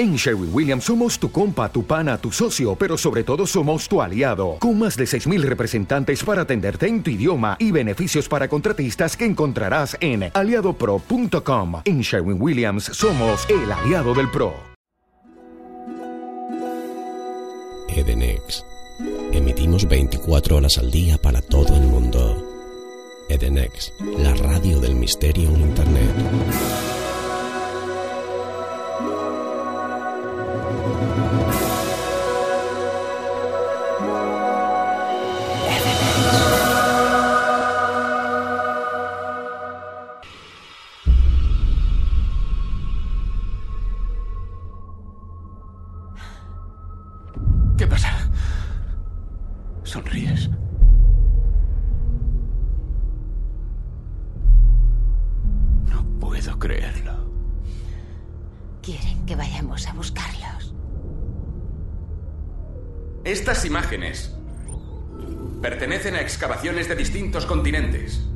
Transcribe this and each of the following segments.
En Sherwin Williams somos tu compa, tu pana, tu socio, pero sobre todo somos tu aliado, con más de 6.000 representantes para atenderte en tu idioma y beneficios para contratistas que encontrarás en aliadopro.com. En Sherwin Williams somos el aliado del PRO. Edenex. Emitimos 24 horas al día para todo el mundo. Edenex, la radio del misterio en Internet. Puedo creerlo. Quieren que vayamos a buscarlos. Estas imágenes pertenecen a excavaciones de distintos continentes.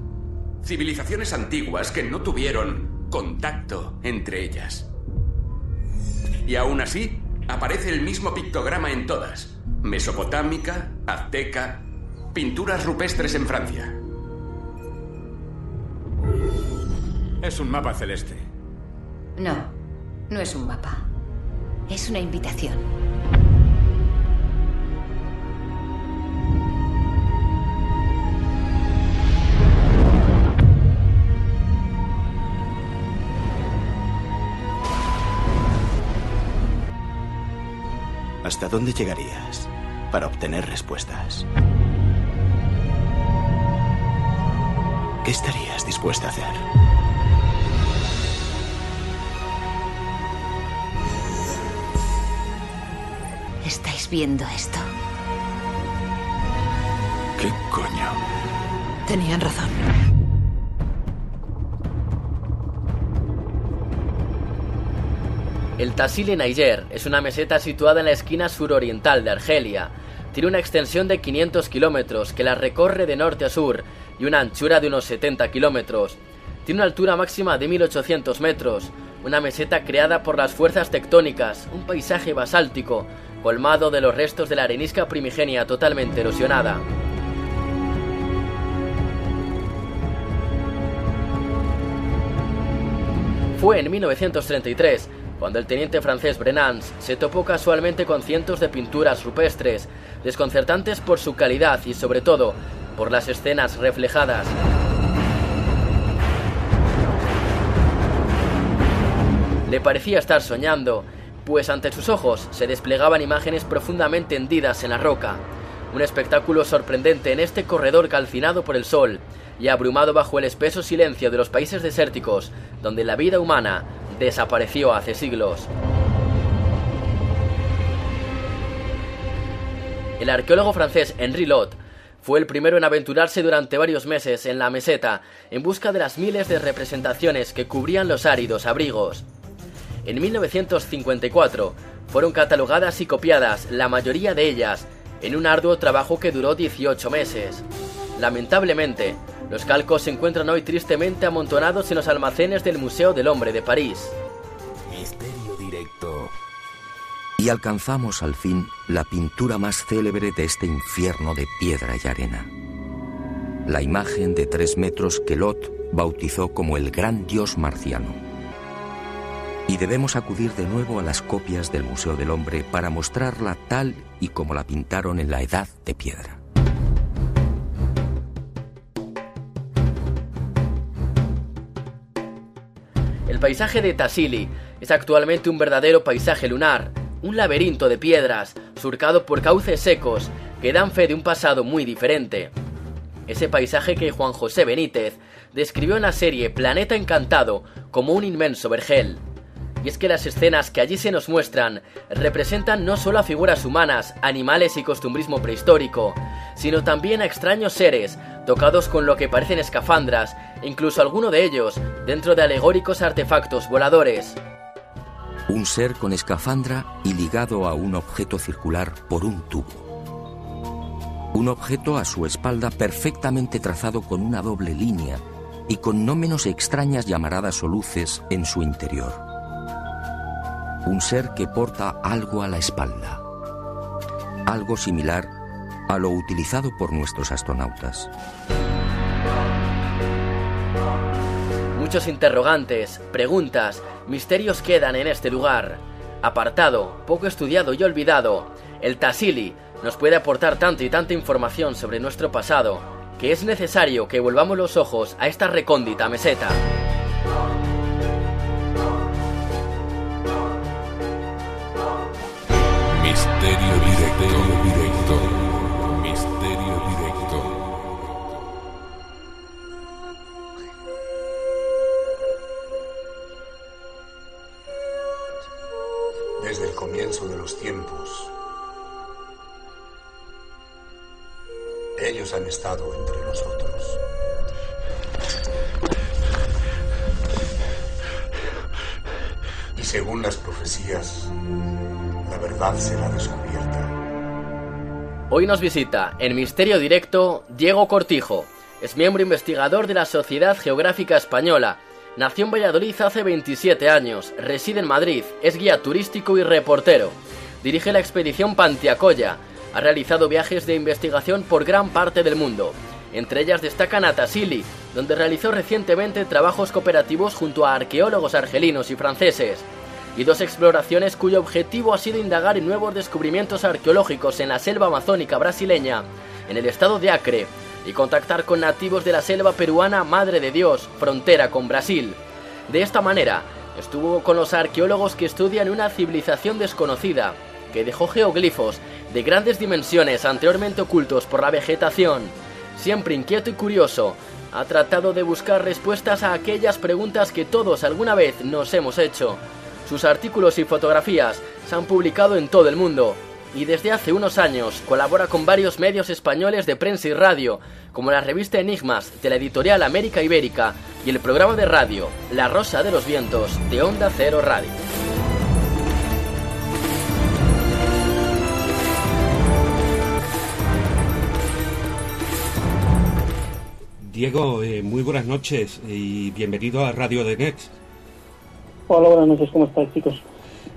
Civilizaciones antiguas que no tuvieron contacto entre ellas. Y aún así, aparece el mismo pictograma en todas. Mesopotámica, azteca, pinturas rupestres en Francia. Es un mapa celeste. No, no es un mapa. Es una invitación. ¿Hasta dónde llegarías para obtener respuestas? ¿Qué estarías dispuesta a hacer? Viendo esto? ¿Qué coño? Tenían razón. El Tassili Niger es una meseta situada en la esquina suroriental de Argelia. Tiene una extensión de 500 kilómetros que la recorre de norte a sur y una anchura de unos 70 kilómetros. Tiene una altura máxima de 1800 metros, una meseta creada por las fuerzas tectónicas, un paisaje basáltico, colmado de los restos de la arenisca primigenia totalmente erosionada. Fue en 1933 cuando el teniente francés Brenans se topó casualmente con cientos de pinturas rupestres, desconcertantes por su calidad y sobre todo por las escenas reflejadas. Le parecía estar soñando, pues ante sus ojos se desplegaban imágenes profundamente hendidas en la roca, un espectáculo sorprendente en este corredor calcinado por el sol y abrumado bajo el espeso silencio de los países desérticos, donde la vida humana desapareció hace siglos. El arqueólogo francés Henri Lot fue el primero en aventurarse durante varios meses en la meseta en busca de las miles de representaciones que cubrían los áridos abrigos. En 1954 fueron catalogadas y copiadas la mayoría de ellas en un arduo trabajo que duró 18 meses. Lamentablemente, los calcos se encuentran hoy tristemente amontonados en los almacenes del Museo del Hombre de París. Misterio directo. Y alcanzamos al fin la pintura más célebre de este infierno de piedra y arena. La imagen de tres metros que Lot bautizó como el gran dios marciano. Y debemos acudir de nuevo a las copias del Museo del Hombre para mostrarla tal y como la pintaron en la Edad de Piedra. El paisaje de Tassili es actualmente un verdadero paisaje lunar, un laberinto de piedras, surcado por cauces secos que dan fe de un pasado muy diferente. Ese paisaje que Juan José Benítez describió en la serie Planeta Encantado como un inmenso vergel. Y es que las escenas que allí se nos muestran representan no solo a figuras humanas, animales y costumbrismo prehistórico, sino también a extraños seres, tocados con lo que parecen escafandras, incluso alguno de ellos dentro de alegóricos artefactos voladores. Un ser con escafandra y ligado a un objeto circular por un tubo. Un objeto a su espalda perfectamente trazado con una doble línea y con no menos extrañas llamaradas o luces en su interior. Un ser que porta algo a la espalda, algo similar a lo utilizado por nuestros astronautas. Muchos interrogantes, preguntas, misterios quedan en este lugar. Apartado, poco estudiado y olvidado, el Tassili nos puede aportar tanta y tanta información sobre nuestro pasado que es necesario que volvamos los ojos a esta recóndita meseta. Hoy nos visita en Misterio Directo Diego Cortijo. Es miembro investigador de la Sociedad Geográfica Española. Nació en Valladolid hace 27 años, reside en Madrid, es guía turístico y reportero. Dirige la expedición Pantiacoya. Ha realizado viajes de investigación por gran parte del mundo. Entre ellas destacan Atasili, donde realizó recientemente trabajos cooperativos junto a arqueólogos argelinos y franceses y dos exploraciones cuyo objetivo ha sido indagar en nuevos descubrimientos arqueológicos en la selva amazónica brasileña, en el estado de Acre, y contactar con nativos de la selva peruana Madre de Dios, frontera con Brasil. De esta manera, estuvo con los arqueólogos que estudian una civilización desconocida, que dejó geoglifos de grandes dimensiones anteriormente ocultos por la vegetación. Siempre inquieto y curioso, ha tratado de buscar respuestas a aquellas preguntas que todos alguna vez nos hemos hecho. Sus artículos y fotografías se han publicado en todo el mundo y desde hace unos años colabora con varios medios españoles de prensa y radio, como la revista Enigmas de la editorial América Ibérica y el programa de radio La Rosa de los Vientos de Onda Cero Radio. Diego, eh, muy buenas noches y bienvenido a Radio de Next. Hola, buenas noches, ¿cómo estás, chicos?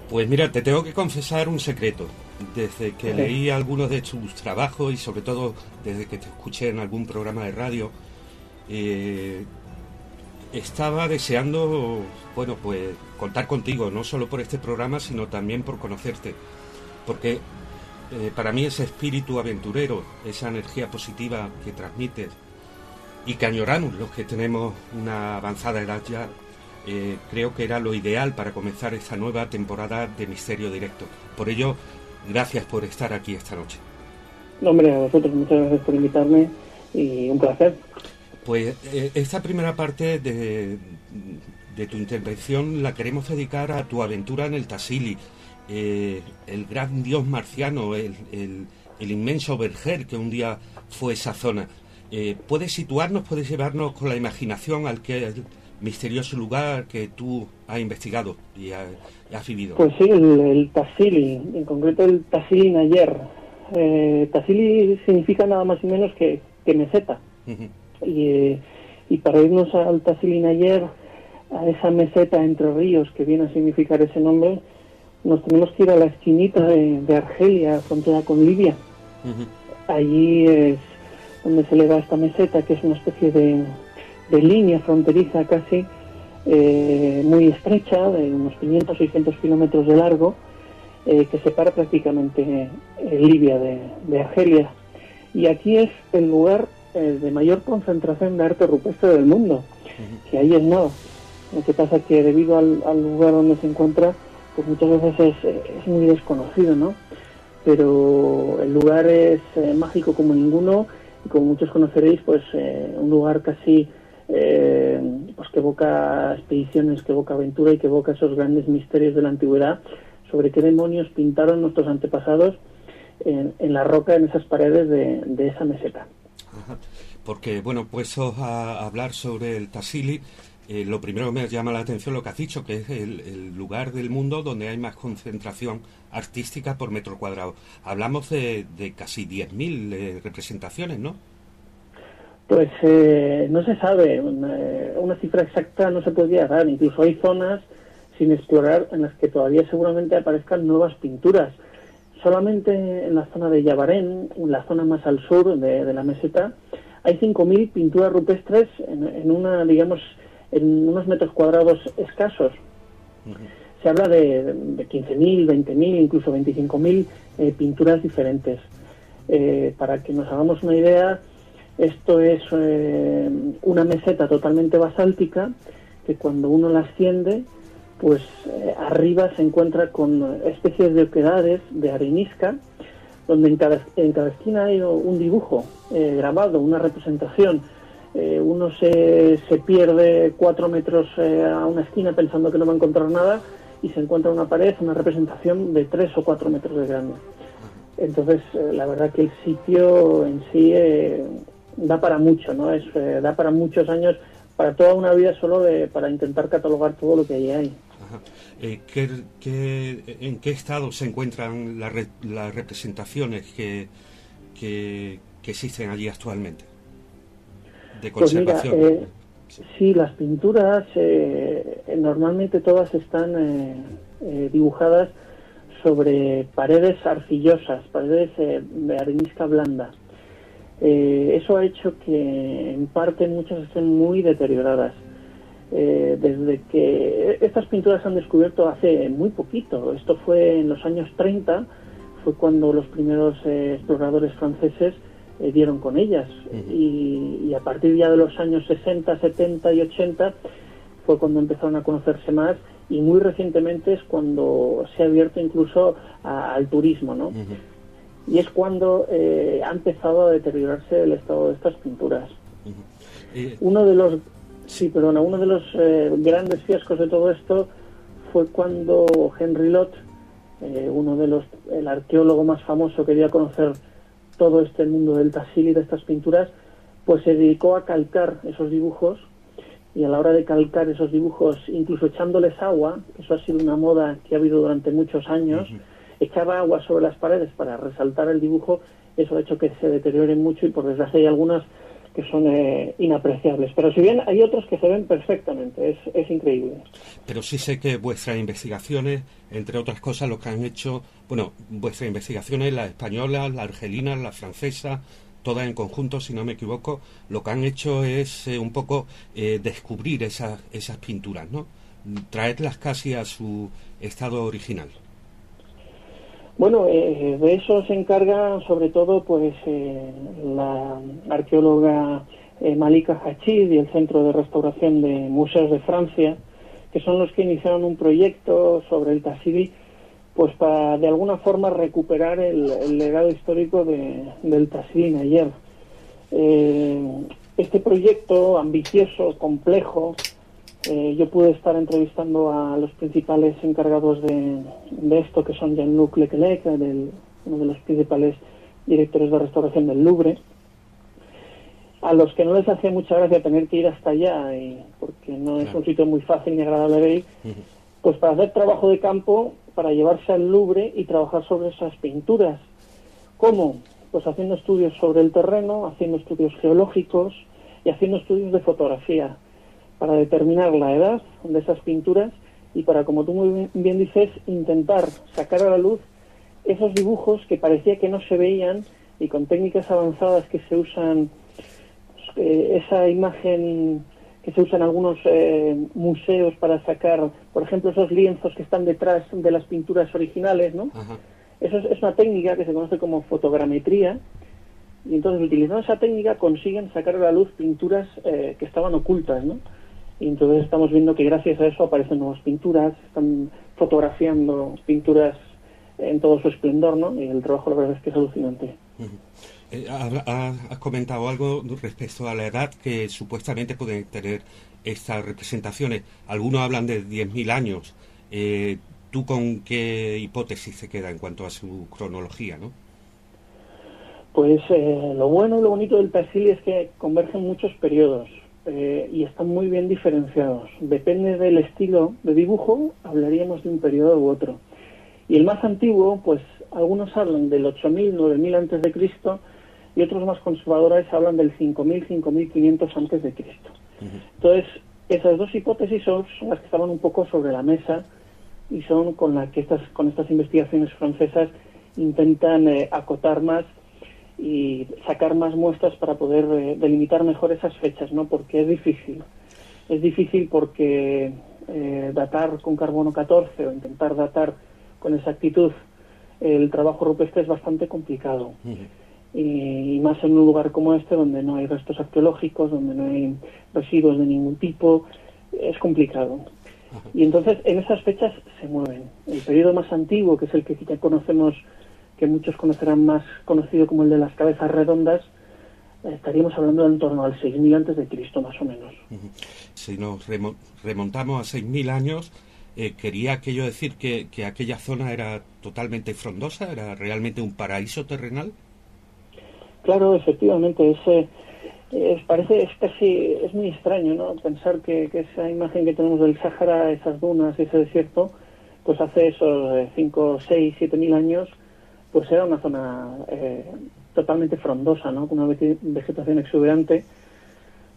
Pues mira, te tengo que confesar un secreto. Desde que Sí. leí algunos de tus trabajos y sobre todo desde que te escuché en algún programa de radio, eh, estaba deseando, bueno, pues contar contigo, no solo por este programa, sino también por conocerte. Porque eh, para mí ese espíritu aventurero, esa energía positiva que transmites y que añoramos los que tenemos una avanzada edad ya, eh, creo que era lo ideal para comenzar esta nueva temporada de Misterio Directo. Por ello, gracias por estar aquí esta noche. No, hombre, a vosotros muchas gracias por invitarme y un placer. Pues eh, esta primera parte de, de tu intervención la queremos dedicar a tu aventura en el Tassili, eh, el gran dios marciano, el, el- el inmenso Berger que un día fue esa zona. Eh, ¿Puedes situarnos, puedes llevarnos con la imaginación al que misterioso lugar que tú has investigado y has, y has vivido? Pues sí, el, el Tassili, en concreto el Tassili Nayer. Eh, Tassili significa nada más y menos que, que meseta. Y, eh, y para irnos al Tassili Nayer, a esa meseta entre ríos que viene a significar ese nombre, nos tenemos que ir a la esquinita de, de Argelia, frontera con Libia. Allí es donde se eleva esta meseta, que es una especie de, de línea fronteriza casi, eh, muy estrecha, de unos 500-600 kilómetros de largo, eh, que separa prácticamente eh, Libia de, de Argelia. Y aquí es el lugar de mayor concentración de arte rupestre del mundo, que ahí es nada. Lo que pasa que debido al, al lugar donde se encuentra, pues muchas veces es, es muy desconocido, ¿no? Pero el lugar es eh, mágico como ninguno y como muchos conoceréis, pues eh, un lugar casi eh, pues que evoca expediciones, que evoca aventura y que evoca esos grandes misterios de la antigüedad sobre qué demonios pintaron nuestros antepasados en, la roca, en esas paredes de, esa meseta. Porque, bueno, puestos a hablar sobre el Tassili, eh, lo primero que me llama la atención lo que has dicho, que es el, el lugar del mundo donde hay más concentración artística por metro cuadrado. Hablamos de, de casi 10.000 eh, representaciones, ¿no? Pues eh, no se sabe, una, una cifra exacta no se podría dar, incluso hay zonas sin explorar, en las que todavía seguramente aparezcan nuevas pinturas. Solamente en la zona de Yabarén, en la zona más al sur de, la meseta, hay 5.000 pinturas rupestres en, una, digamos, en unos metros cuadrados escasos. Se habla de, de 15.000, 20.000, incluso 25.000 eh, pinturas diferentes. Eh, para que nos hagamos una idea, esto es eh, una meseta totalmente basáltica que cuando uno la asciende, pues eh, arriba se encuentra con especies de oquedades de arenisca, donde en cada, en cada esquina hay un dibujo eh, grabado, una representación. uno se, se, pierde cuatro metros a una esquina pensando que no va a encontrar nada y se encuentra una pared, una representación de tres o cuatro metros de grande. Entonces, la verdad que el sitio en sí da para mucho, ¿no? Es, eh, da para muchos años, para toda una vida solo de, para intentar catalogar todo lo que allí hay. Eh, en qué estado se encuentran las representaciones que, que, existen allí actualmente? De pues conservación. Eh, sí. las pinturas normalmente todas están dibujadas sobre paredes arcillosas, paredes de arenisca blanda. Eh, eso ha hecho que en parte muchas estén muy deterioradas. Eh, desde que estas pinturas se han descubierto hace muy poquito, esto fue en los años 30, fue cuando los primeros eh, exploradores franceses dieron con ellas y, a partir ya de los años 60, 70 y 80 fue cuando empezaron a conocerse más y muy recientemente es cuando se ha abierto incluso al turismo, ¿no? Y es cuando eh, ha empezado a deteriorarse el estado de estas pinturas. Uno de los sí, perdona, uno de los eh, grandes fiascos de todo esto fue cuando Henry Lott, eh, uno de los el arqueólogo más famoso que dio a conocer todo este mundo del Tassili de estas pinturas, pues se dedicó a calcar esos dibujos y a la hora de calcar esos dibujos, incluso echándoles agua, eso ha sido una moda que ha habido durante muchos años echaba agua sobre las paredes para resaltar el dibujo, eso ha hecho que se deterioren mucho y por desgracia hay algunas que son eh, inapreciables. Pero si bien hay otros que se ven perfectamente, es, es increíble. Pero sí sé que vuestras investigaciones, entre otras cosas, lo que han hecho, bueno, vuestras investigaciones, la española, la argelina, la francesa, todas en conjunto, si no me equivoco, lo que han hecho es eh, un poco eh, descubrir esas, esas pinturas, ¿no? Traerlas casi a su estado original. Bueno, eh, de eso se encarga sobre todo pues eh, la arqueóloga eh, Malika Hachid y el Centro de Restauración de Museos de Francia, que son los que iniciaron un proyecto sobre el Tassili, pues para de alguna forma recuperar el, legado histórico del Tassili en ayer. este proyecto ambicioso, complejo, eh, yo pude estar entrevistando a los principales encargados de, esto, que son Jean-Luc Leclerc, uno de los principales directores de restauración del Louvre, a los que no les hacía mucha gracia tener que ir hasta allá, y, porque no es un sitio muy fácil ni agradable de ir, pues para hacer trabajo de campo, para llevarse al Louvre y trabajar sobre esas pinturas. ¿Cómo? Pues haciendo estudios sobre el terreno, haciendo estudios geológicos y haciendo estudios de fotografía para determinar la edad de esas pinturas y para, como tú muy bien dices, intentar sacar a la luz esos dibujos que parecía que no se veían y con técnicas avanzadas que se usan, eh, esa imagen que se usa en algunos eh, museos para sacar, por ejemplo, esos lienzos que están detrás de las pinturas originales, ¿no? Eso es, una técnica que se conoce como fotogrametría y entonces utilizando esa técnica consiguen sacar a la luz pinturas eh, que estaban ocultas, ¿no? Y entonces estamos viendo que gracias a eso aparecen nuevas pinturas, están fotografiando pinturas en todo su esplendor, ¿no? Y el trabajo la verdad es que es alucinante. Eh, has comentado algo respecto a la edad que supuestamente pueden tener estas representaciones. Algunos hablan de 10.000 años. Eh, ¿Tú con qué hipótesis se queda en cuanto a su cronología, no? Pues eh, lo bueno y lo bonito del perfil es que convergen muchos periodos. Eh, y están muy bien diferenciados. Depende del estilo de dibujo, hablaríamos de un periodo u otro. Y el más antiguo, pues algunos hablan del 8000, 9000 antes de Cristo y otros más conservadores hablan del 5000, 5500 antes de Cristo. Entonces, esas dos hipótesis son, las que estaban un poco sobre la mesa y son con las que estas, con estas investigaciones francesas intentan eh, acotar más y sacar más muestras para poder eh, delimitar mejor esas fechas, ¿no? Porque es difícil. Es difícil porque eh, datar con carbono 14 o intentar datar con exactitud el trabajo rupestre es bastante complicado. y, más en un lugar como este, donde no hay restos arqueológicos, donde no hay residuos de ningún tipo, es complicado. Y entonces en esas fechas se mueven. El periodo más antiguo, que es el que ya conocemos que muchos conocerán más conocido como el de las cabezas redondas, estaríamos hablando en torno al 6000 antes de Cristo más o menos. Si nos remontamos a 6000 años, eh, quería aquello decir que, que, aquella zona era totalmente frondosa, era realmente un paraíso terrenal. Claro, efectivamente, ese es, parece es casi es muy extraño, ¿no? Pensar que, que esa imagen que tenemos del Sáhara, esas dunas, ese desierto, pues hace esos 5, 6, 7 mil años pues era una zona eh, totalmente frondosa, ¿no? Con una vegetación exuberante,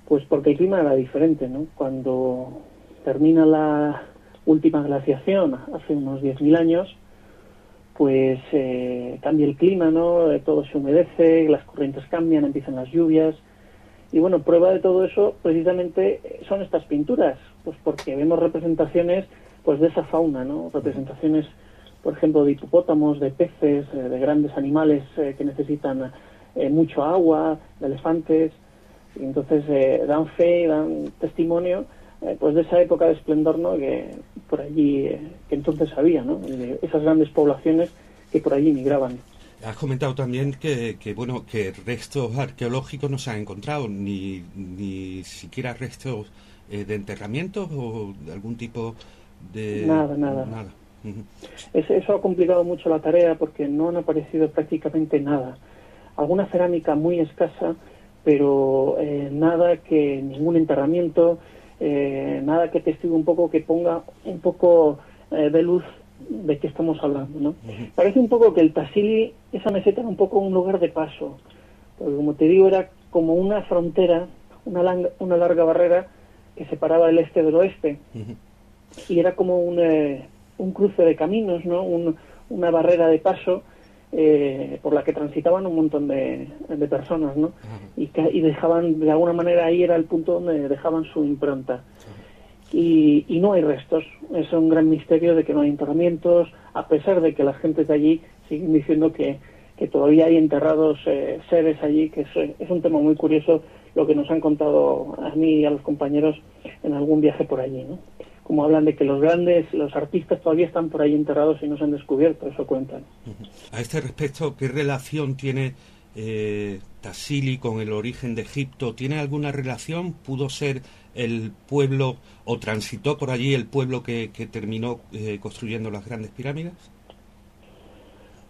pues porque el clima era diferente, ¿no? Cuando termina la última glaciación, hace unos 10.000 años, pues eh, cambia el clima, ¿no? Eh, todo se humedece, las corrientes cambian, empiezan las lluvias. Y bueno, prueba de todo eso precisamente son estas pinturas, pues porque vemos representaciones pues de esa fauna, ¿no? Representaciones por ejemplo, de hipopótamos, de peces, eh, de grandes animales eh, que necesitan eh, mucho agua, de elefantes, y entonces dan fe, dan testimonio pues de esa época de esplendor ¿no? que por allí, que entonces había, ¿no? esas grandes poblaciones que por allí migraban. Has comentado también que, que, bueno que restos arqueológicos no se han encontrado, ni, ni siquiera restos de enterramientos o de algún tipo de... Nada, nada. nada. Eso ha complicado mucho la tarea porque no han aparecido prácticamente nada. Alguna cerámica muy escasa, pero eh, nada que ningún enterramiento, eh, nada que testigue un poco, que ponga un poco eh, de luz de qué estamos hablando. ¿no? Parece un poco que el Tassili, esa meseta era un poco un lugar de paso, porque como te digo, era como una frontera, una, una larga barrera que separaba el este del oeste. Y era como un un cruce de caminos, ¿no? una barrera de paso eh, por la que transitaban un montón de, personas, ¿no? y, dejaban, de alguna manera ahí era el punto donde dejaban su impronta. Y, no hay restos. Es un gran misterio de que no hay enterramientos, a pesar de que las gentes de allí siguen diciendo que, todavía hay enterrados eh, seres allí, que es, es, un tema muy curioso lo que nos han contado a mí y a los compañeros en algún viaje por allí. ¿no? Como hablan de que los grandes, los artistas todavía están por ahí enterrados y no se han descubierto, eso cuentan. A este respecto, ¿qué relación tiene eh, Tassili con el origen de Egipto? ¿Tiene alguna relación? ¿Pudo ser el pueblo o transitó por allí el pueblo que, terminó eh, construyendo las grandes pirámides?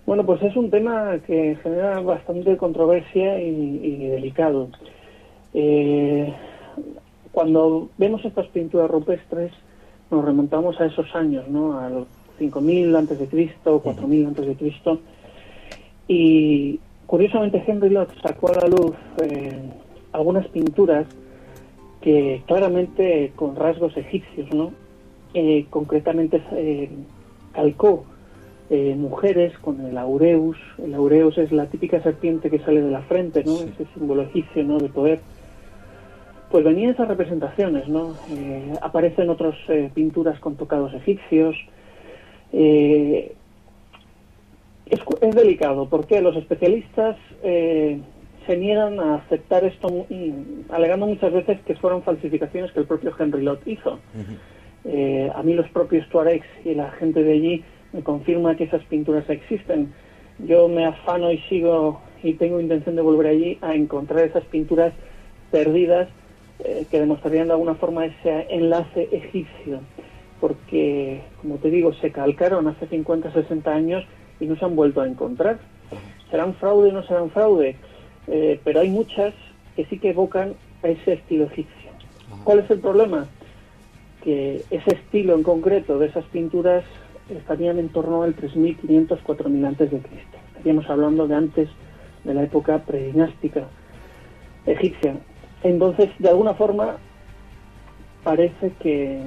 Bueno, pues es un tema que genera bastante controversia y, delicado. Eh, cuando vemos estas pinturas rupestres, nos remontamos a esos años, ¿no? A los 5.000 antes de Cristo, 4.000 antes de Cristo. Y curiosamente Henry Lott sacó a la luz eh, algunas pinturas que claramente con rasgos egipcios, ¿no? Eh, concretamente eh, calcó mujeres con el aureus. El aureus es la típica serpiente que sale de la frente, ¿no? Ese símbolo egipcio, ¿no? De poder pues venían esas representaciones, ¿no? Eh, aparecen otras eh, pinturas con tocados egipcios. Eh, es, es, delicado porque los especialistas se niegan a aceptar esto, alegando muchas veces que fueron falsificaciones que el propio Henry Lott hizo. a mí los propios Tuaregs y la gente de allí me confirma que esas pinturas existen. Yo me afano y sigo y tengo intención de volver allí a encontrar esas pinturas perdidas eh, que demostrarían de alguna forma ese enlace egipcio, porque, como te digo, se calcaron hace 50, 60 años y no se han vuelto a encontrar. ¿Serán fraude o no serán fraude? Eh, pero hay muchas que sí que evocan a ese estilo egipcio. ¿Cuál es el problema? Que ese estilo en concreto de esas pinturas estarían en torno al 3.500, 4.000 antes de Cristo. Estaríamos hablando de antes de la época predinástica egipcia. Entonces, de alguna forma, parece que,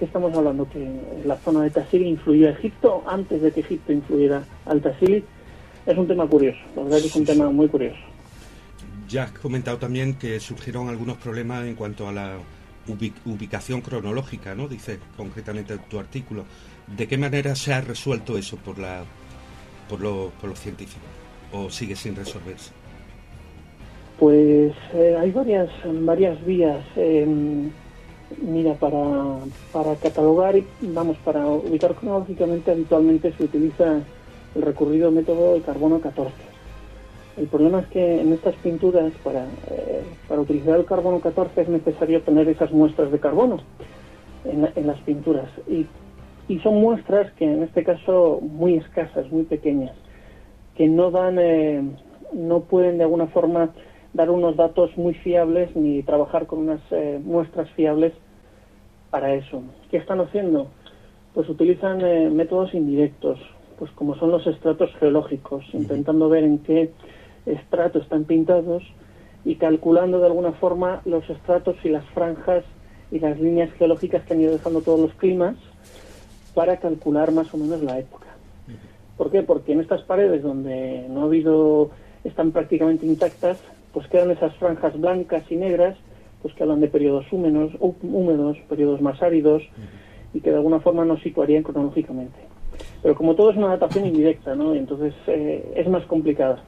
estamos hablando que la zona de Tassili influyó a Egipto antes de que Egipto influyera al Tassili. Es un tema curioso, la verdad que es un tema muy curioso. Ya has comentado también que surgieron algunos problemas en cuanto a la ubicación cronológica, ¿no? Dice concretamente tu artículo. ¿De qué manera se ha resuelto eso por, la, por, por los científicos? ¿O sigue sin resolverse? Pues eh, hay varias, varias vías. Em, mira, para, para catalogar, vamos, para ubicar cronológicamente habitualmente se utiliza el recurrido método de carbono 14. El problema es que en estas pinturas, para, eh, para utilizar el carbono 14 es necesario tener esas muestras de carbono en, las pinturas. Y, y, son muestras que en este caso muy escasas, muy pequeñas, que no dan, eh, no pueden de alguna forma dar unos datos muy fiables ni trabajar con unas eh, muestras fiables para eso. ¿Qué están haciendo? Pues utilizan eh, métodos indirectos, pues como son los estratos geológicos, intentando ver en qué estrato están pintados y calculando de alguna forma los estratos y las franjas y las líneas geológicas que han ido dejando todos los climas para calcular más o menos la época. ¿Por qué? Porque en estas paredes donde no ha habido, están prácticamente intactas, pues quedan esas franjas blancas y negras, pues que hablan de periodos húmedos, húmedos periodos más áridos, y que de alguna forma nos situarían cronológicamente. Pero como todo es una datación indirecta, ¿no? entonces eh, es más complicada.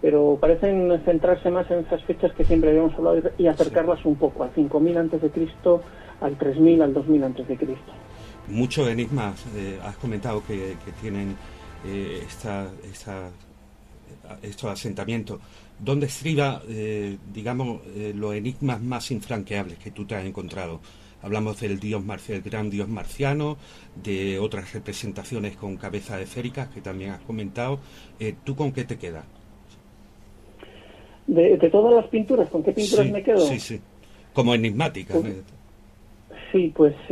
Pero parecen centrarse más en esas fechas que siempre habíamos hablado y acercarlas un poco, al 5000 antes de Cristo, al 3000, al 2000 antes de Cristo. Muchos enigmas eh, has comentado que, tienen eh, esta, esta, estos asentamientos. ¿Dónde estriba, eh, digamos, eh, los enigmas más infranqueables que tú te has encontrado? Hablamos del dios el gran dios marciano, de otras representaciones con cabezas esféricas que también has comentado. Eh, ¿Tú con qué te quedas? De, todas las pinturas, ¿con qué pinturas me quedo? Sí, sí. Como enigmáticas. Pues, sí, pues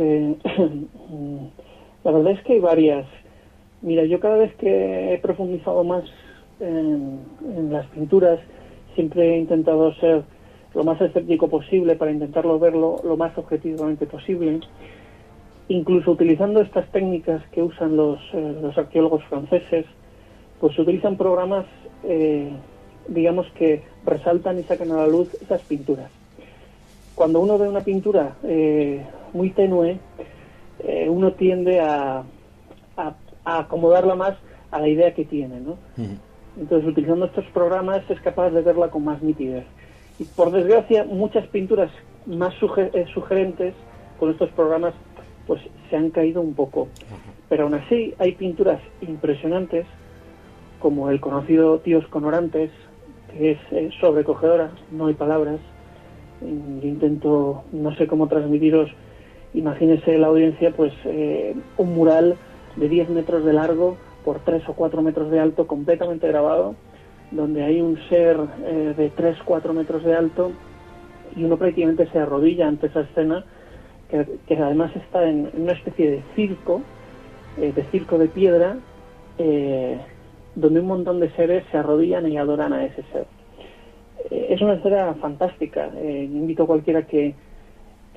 la verdad es que hay varias. Mira, yo cada vez que he profundizado más en, las pinturas, siempre he intentado ser lo más escéptico posible para intentarlo verlo lo más objetivamente posible, incluso utilizando estas técnicas que usan los, eh, los arqueólogos franceses, pues se utilizan programas, eh, digamos, que resaltan y sacan a la luz esas pinturas. Cuando uno ve una pintura eh, muy tenue, uno tiende a, a, acomodarla más a la idea que tiene, ¿no? Entonces, utilizando estos programas es capaz de verla con más nitidez. Y por desgracia, muchas pinturas más eh, sugerentes con estos programas pues se han caído un poco. Pero aún así hay pinturas impresionantes como el conocido Tíos con Orantes, que es eh, sobrecogedora, no hay palabras. Yo intento, no sé cómo transmitiros, imagínese la audiencia, pues eh, un mural de 10 metros de largo por 3 o 4 metros de alto, completamente grabado, donde hay un ser eh, de 3 4 metros de alto y uno prácticamente se arrodilla ante esa escena, que, además está en, una especie de circo, eh, de circo de piedra, eh, donde un montón de seres se arrodillan y adoran a ese ser. es una escena fantástica. invito a cualquiera que,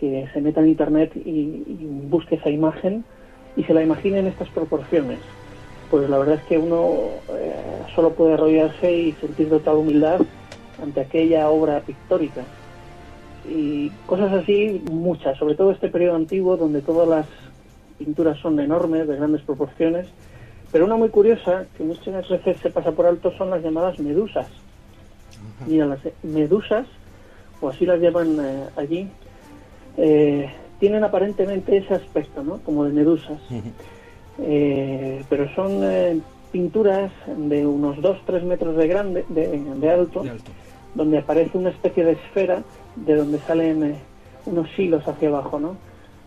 se meta en internet y busque esa imagen y se la imagine en estas proporciones pues la verdad es que uno eh, solo puede arrodillarse y sentir total humildad ante aquella obra pictórica. Y cosas así, muchas, sobre todo este periodo antiguo donde todas las pinturas son enormes, de grandes proporciones. Pero una muy curiosa, que muchas veces se pasa por alto, son las llamadas medusas. Mira, las medusas, o así las llaman eh, allí, eh, tienen aparentemente ese aspecto, ¿no? Como de medusas. Eh, pero son eh, pinturas de unos 2-3 metros de, grande, de, alto, donde aparece una especie de esfera de donde salen eh, unos hilos hacia abajo, ¿no?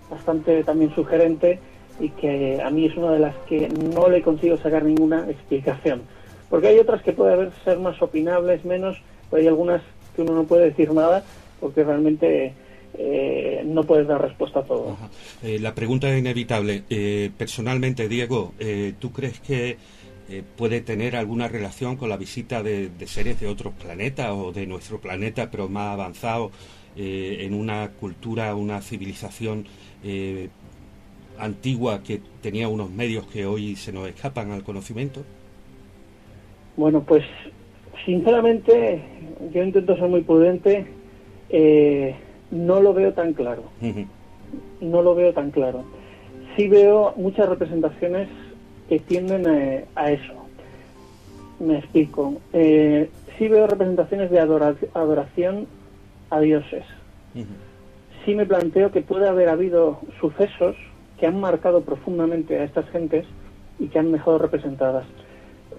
Bastante también sugerente y que a mí es una de las que no le consigo sacar ninguna explicación. Porque hay otras que puede haber ser más opinables, menos, pero hay algunas que uno no puede decir nada porque realmente eh, no puedes dar respuesta a todo. Eh, la pregunta es inevitable. Eh, personalmente, Diego, ¿tú crees que puede tener alguna relación con la visita de, seres de otros planetas o de nuestro planeta, pero más avanzado en una cultura, una civilización antigua que tenía unos medios que hoy se nos escapan al conocimiento? Bueno, pues sinceramente yo intento ser muy prudente. No lo veo tan claro. No lo veo tan claro. Sí veo muchas representaciones que tienden a, eso. Me explico. Eh, sí veo representaciones de adoración a dioses. Sí me planteo que puede haber habido sucesos que han marcado profundamente a estas gentes y que han dejado representadas.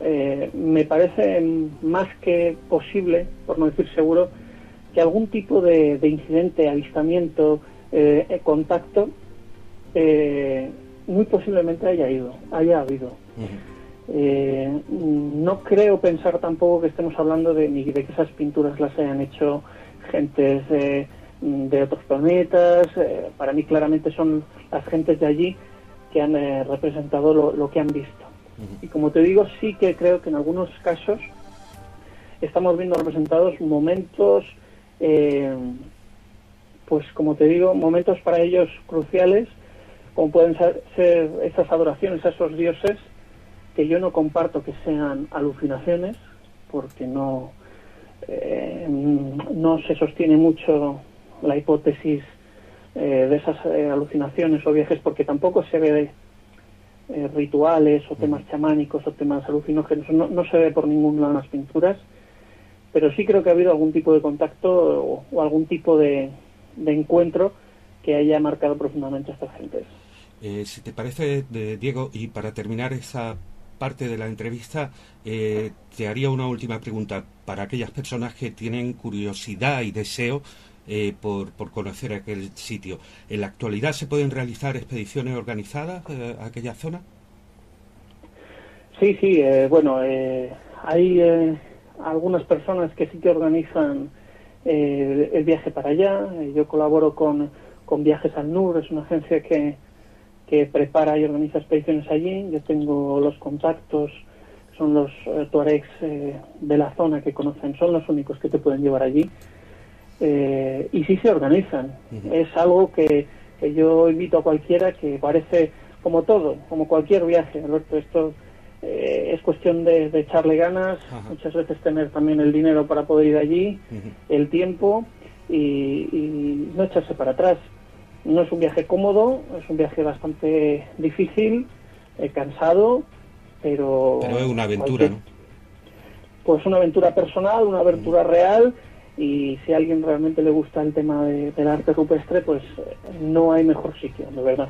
Eh, me parece más que posible, por no decir seguro, que algún tipo de, incidente, avistamiento, eh, contacto, eh, muy posiblemente haya ido, haya habido. Eh, no creo pensar tampoco que estemos hablando de ni de que esas pinturas las hayan hecho gentes de, otros planetas. Eh, para mí claramente son las gentes de allí que han eh, representado lo, que han visto. Y como te digo, sí que creo que en algunos casos estamos viendo representados momentos, pues como te digo, momentos para ellos cruciales como pueden ser, esas adoraciones a esos dioses que yo no comparto que sean alucinaciones, porque no, eh, no se sostiene mucho la hipótesis eh, de esas eh, alucinaciones o viajes, porque tampoco se ve rituales o temas chamánicos o temas alucinógenos, no, no, se ve por ninguna de las pinturas, pero sí creo que ha habido algún tipo de contacto o, algún tipo de, de encuentro que haya marcado profundamente a estas gentes. Eh, si te parece, Diego, y para terminar esa parte de la entrevista, eh, te haría una última pregunta para aquellas personas que tienen curiosidad y deseo eh, por, conocer aquel sitio. ¿En la actualidad se pueden realizar expediciones organizadas a aquella zona? Sí, sí, bueno, hay algunas personas que sí que organizan el viaje para allá. Yo colaboro con, con Viajes al NUR, es una agencia que, que prepara y organiza expediciones allí. Yo tengo los contactos, son los eh, tuaregs eh, de la zona que conocen, son los únicos que te pueden llevar allí. Eh, y sí se organizan. Es algo que, que, yo invito a cualquiera que parece como todo, como cualquier viaje, Alberto. Esto es cuestión de, echarle ganas, muchas veces tener también el dinero para poder ir allí, el tiempo y, y no echarse para atrás. No es un viaje cómodo, es un viaje bastante difícil, eh, cansado, pero... Pero es una aventura, ¿no? Pues una aventura personal, una aventura real, y si a alguien realmente le gusta el tema del arte rupestre, pues eh, no hay mejor sitio, de verdad.